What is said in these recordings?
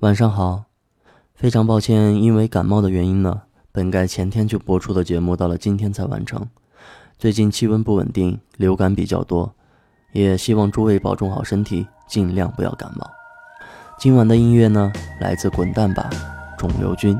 晚上好，非常抱歉，因为感冒的原因呢，本该前天就播出的节目到了今天才完成。最近气温不稳定，流感比较多，也希望诸位保重好身体，尽量不要感冒。今晚的音乐呢，来自滚蛋吧，肿瘤君。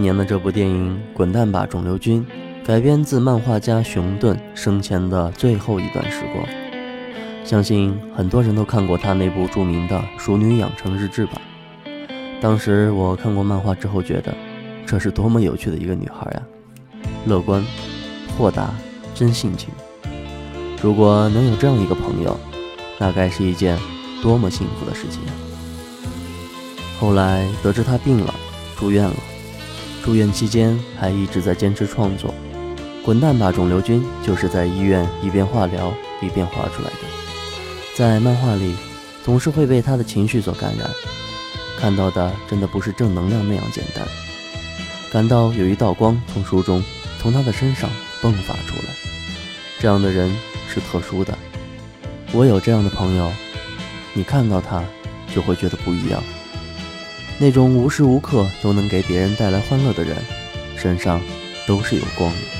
年的这部电影《滚蛋吧，肿瘤君》改编自漫画家熊顿生前的最后一段时光，相信很多人都看过他那部著名的《熟女养成日志》吧。当时我看过漫画之后，觉得这是多么有趣的一个女孩呀，乐观、豁达、真性情。如果能有这样一个朋友，那该是一件多么幸福的事情。后来得知她病了，住院了。住院期间还一直在坚持创作，《滚蛋吧，肿瘤君》就是在医院一边化疗一边画出来的。在漫画里，总是会被他的情绪所感染，看到的真的不是正能量那样简单，感到有一道光从书中从他的身上迸发出来。这样的人是特殊的，我有这样的朋友，你看到他就会觉得不一样。那种无时无刻都能给别人带来欢乐的人，身上都是有光的。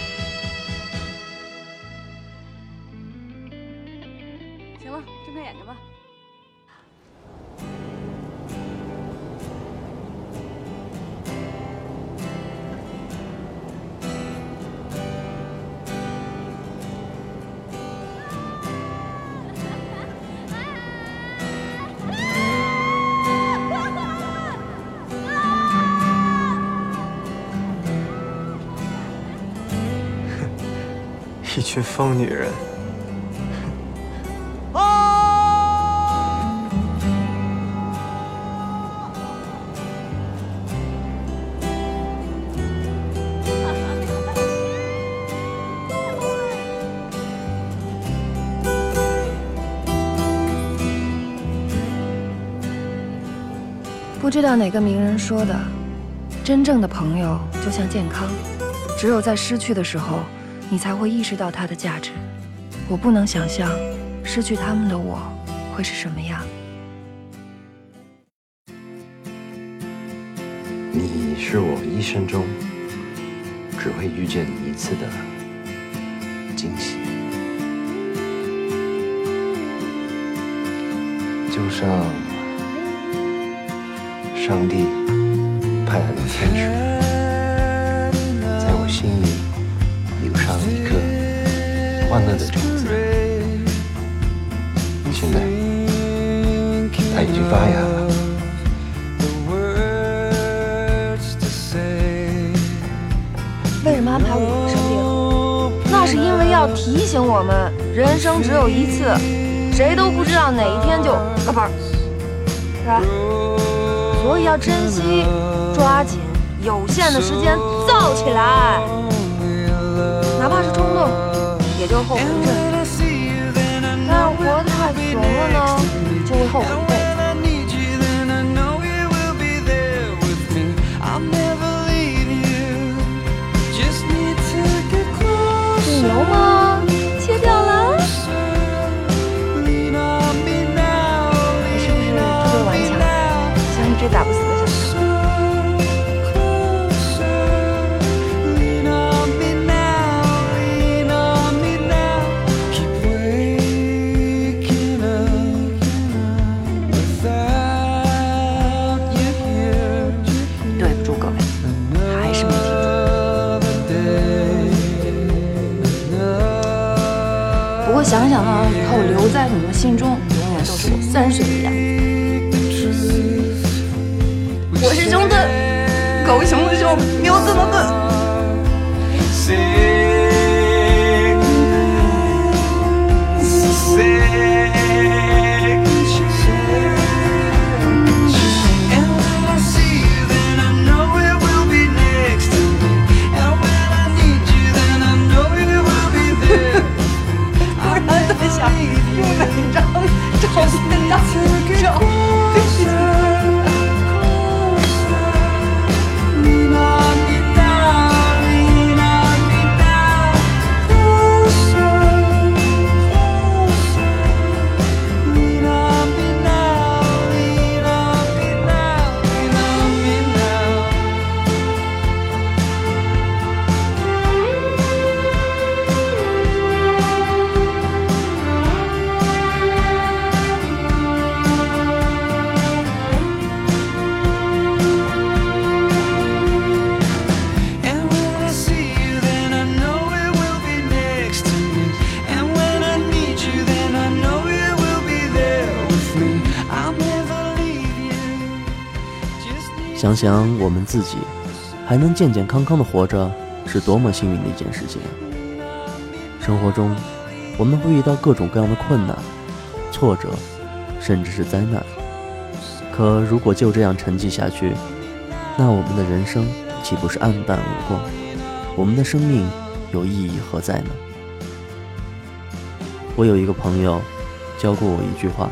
一群疯女人。不知道哪个名人说的，真正的朋友就像健康，只有在失去的时候。你才会意识到它的价值。我不能想象失去他们的我会是什么样。你是我一生中只会遇见一次的惊喜，就像上帝派来的天使，在我心里。一颗欢乐的种子，现在它已经发芽了。为什么安排我们生病？那是因为要提醒我们，人生只有一次，谁都不知道哪一天就啊不是，是吧？所以要珍惜，抓紧有限的时间造起来。哪怕是冲动，也就后悔一阵；但是活得太怂了呢，就会后悔一辈子。心中，永远都是我三十岁的样子。我是熊顿，狗熊的熊，牛字旁顿。想想我们自己还能健健康康的活着，是多么幸运的一件事情。生活中，我们会遇到各种各样的困难、挫折，甚至是灾难。可如果就这样沉寂下去，那我们的人生岂不是黯淡无光？我们的生命有意义何在呢？我有一个朋友教过我一句话：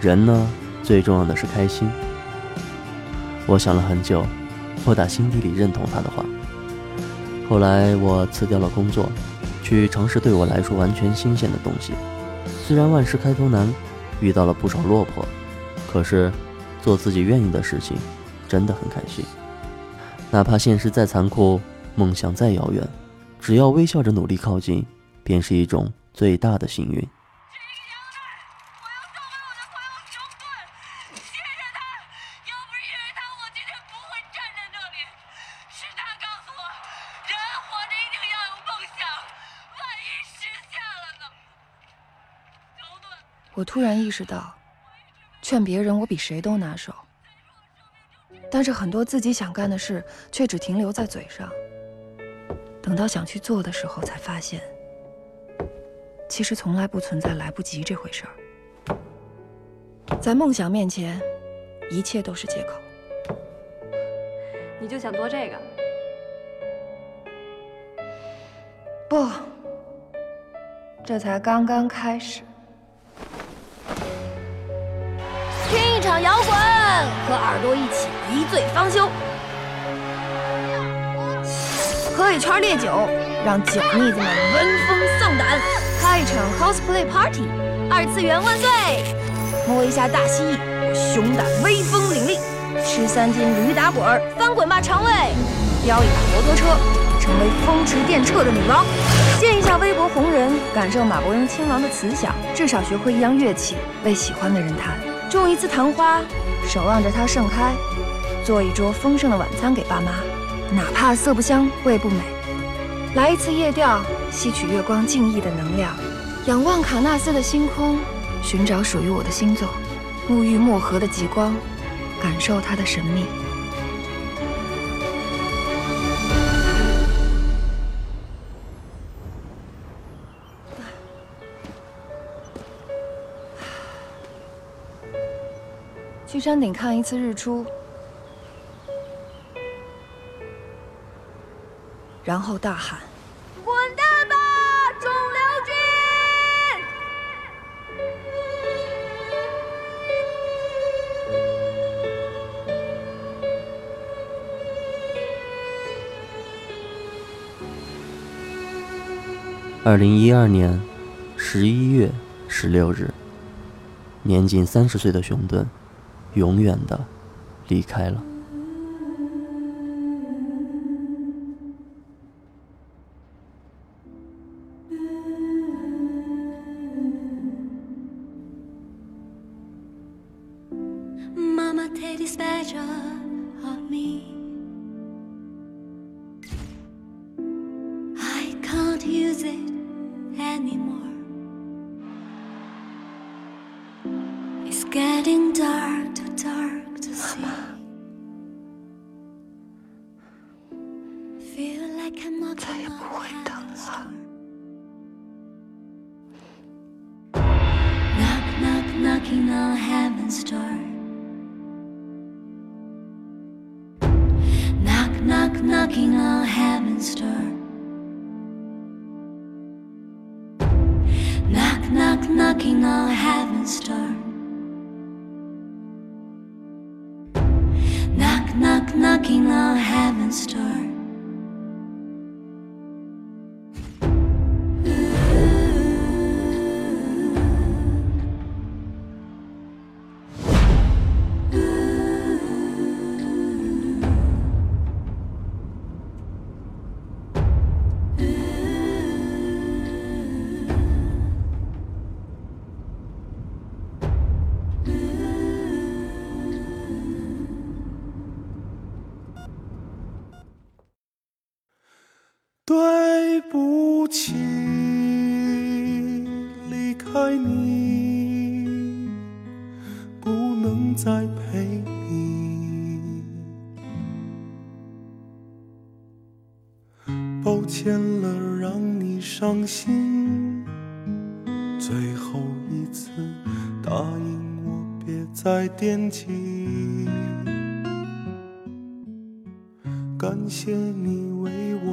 人呢，最重要的是开心。我想了很久，我打心底里认同他的话。后来我辞掉了工作，去尝试对我来说完全新鲜的东西。虽然万事开头难，遇到了不少落魄，可是做自己愿意的事情，真的很开心。哪怕现实再残酷，梦想再遥远，只要微笑着努力靠近，便是一种最大的幸运。我突然意识到，劝别人我比谁都拿手，但是很多自己想干的事却只停留在嘴上。等到想去做的时候，才发现，其实从来不存在来不及这回事儿。在梦想面前，一切都是借口。你就想做这个？不，这才刚刚开始。场摇滚，和耳朵一起一醉方休；喝一圈烈酒，让酒腻子们闻风丧胆；开一场 cosplay party，二次元万岁；摸一下大蜥蜴，我熊胆威风凛凛；吃三斤驴打滚，翻滚吧肠胃；飙一把摩托车，成为风驰电掣的女王；见一下微博红人，感受马伯庸亲王的慈祥；至少学会一样乐器，为喜欢的人弹。种一次昙花，守望着它盛开；做一桌丰盛的晚餐给爸妈，哪怕色不香味不美；来一次夜钓，吸取月光静谧的能量；仰望卡纳斯的星空，寻找属于我的星座；沐浴漠河的极光，感受它的神秘。去山顶看一次日出，然后大喊：“滚蛋吧，肿瘤君！”二零一二年十一月十六日，年仅三十岁的熊顿。永远的离开了。再也不会等了。Knock, knock, knocking on heaven's door. Knock, knock, knocking on heaven's door. Knock, knock, knocking on heaven's door. Knock, knock, knocking on heaven's door. “ 对不起，离开你，不能再陪你。抱歉了，让你伤心。最后一次，答应我，别再惦记。”感谢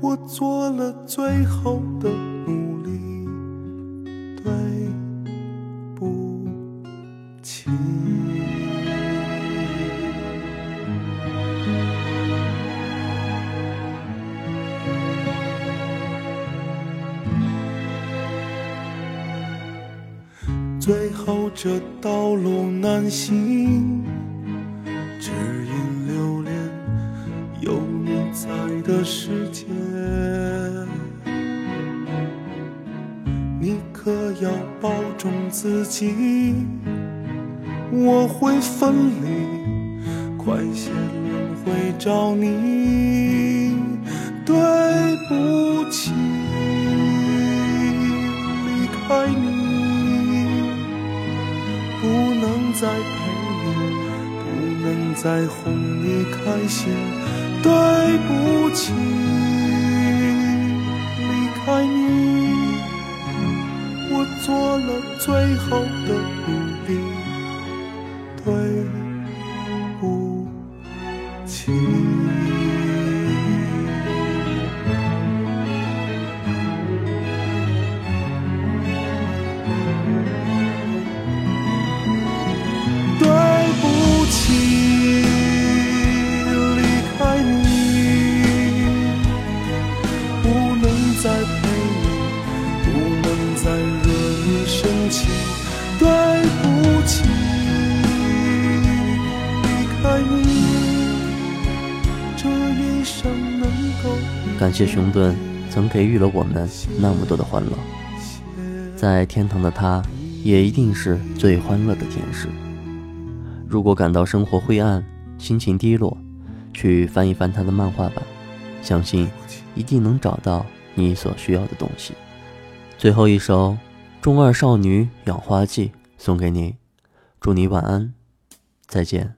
我做了最后的努力，对不起。最后这道路难行，己，我会分离，快些轮回找你。对不起，离开你，不能再陪你，不能再哄你开心。对不起，离开你，做了最后的。谢熊顿曾给予了我们那么多的欢乐，在天堂的他，也一定是最欢乐的天使。如果感到生活灰暗、心情低落，去翻一翻他的漫画吧，相信一定能找到你所需要的东西。最后一首《中二少女养花记》送给你，祝你晚安，再见。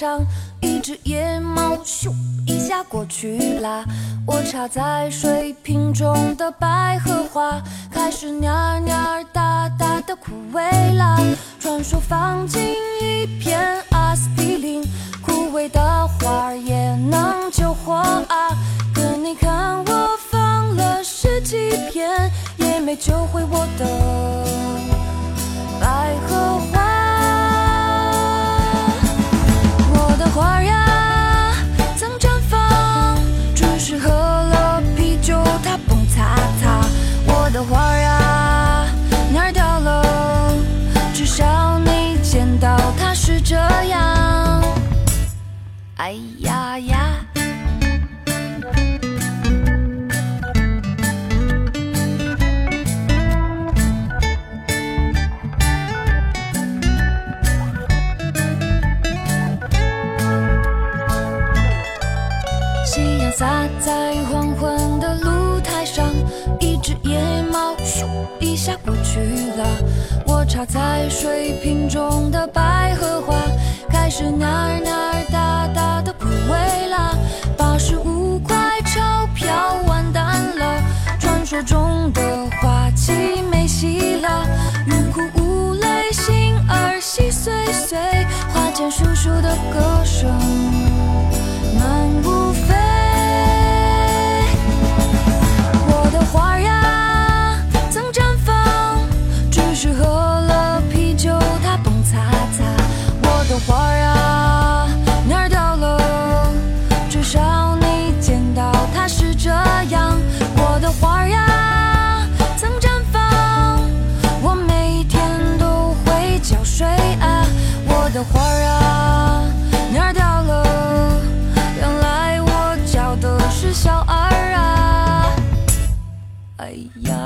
上，一只野猫咻一下过去啦。我插在水瓶中的百合花，开始蔫蔫儿哒哒的枯萎啦。传说放进一片阿司匹林，枯萎的花也能救活啊。可你看我放了十几片，也没救回我的。哎呀呀！夕阳洒在黄昏的露台上，一只野猫咻一下过去了。我插在水瓶中的百合花，开始哪儿为了。八十五块钞票完蛋了，传说中的花期没戏了。欲哭无泪，心儿细碎碎，花间叔叔的歌声花儿啊，哪儿掉了？原来我叫的是小二啊。哎呀！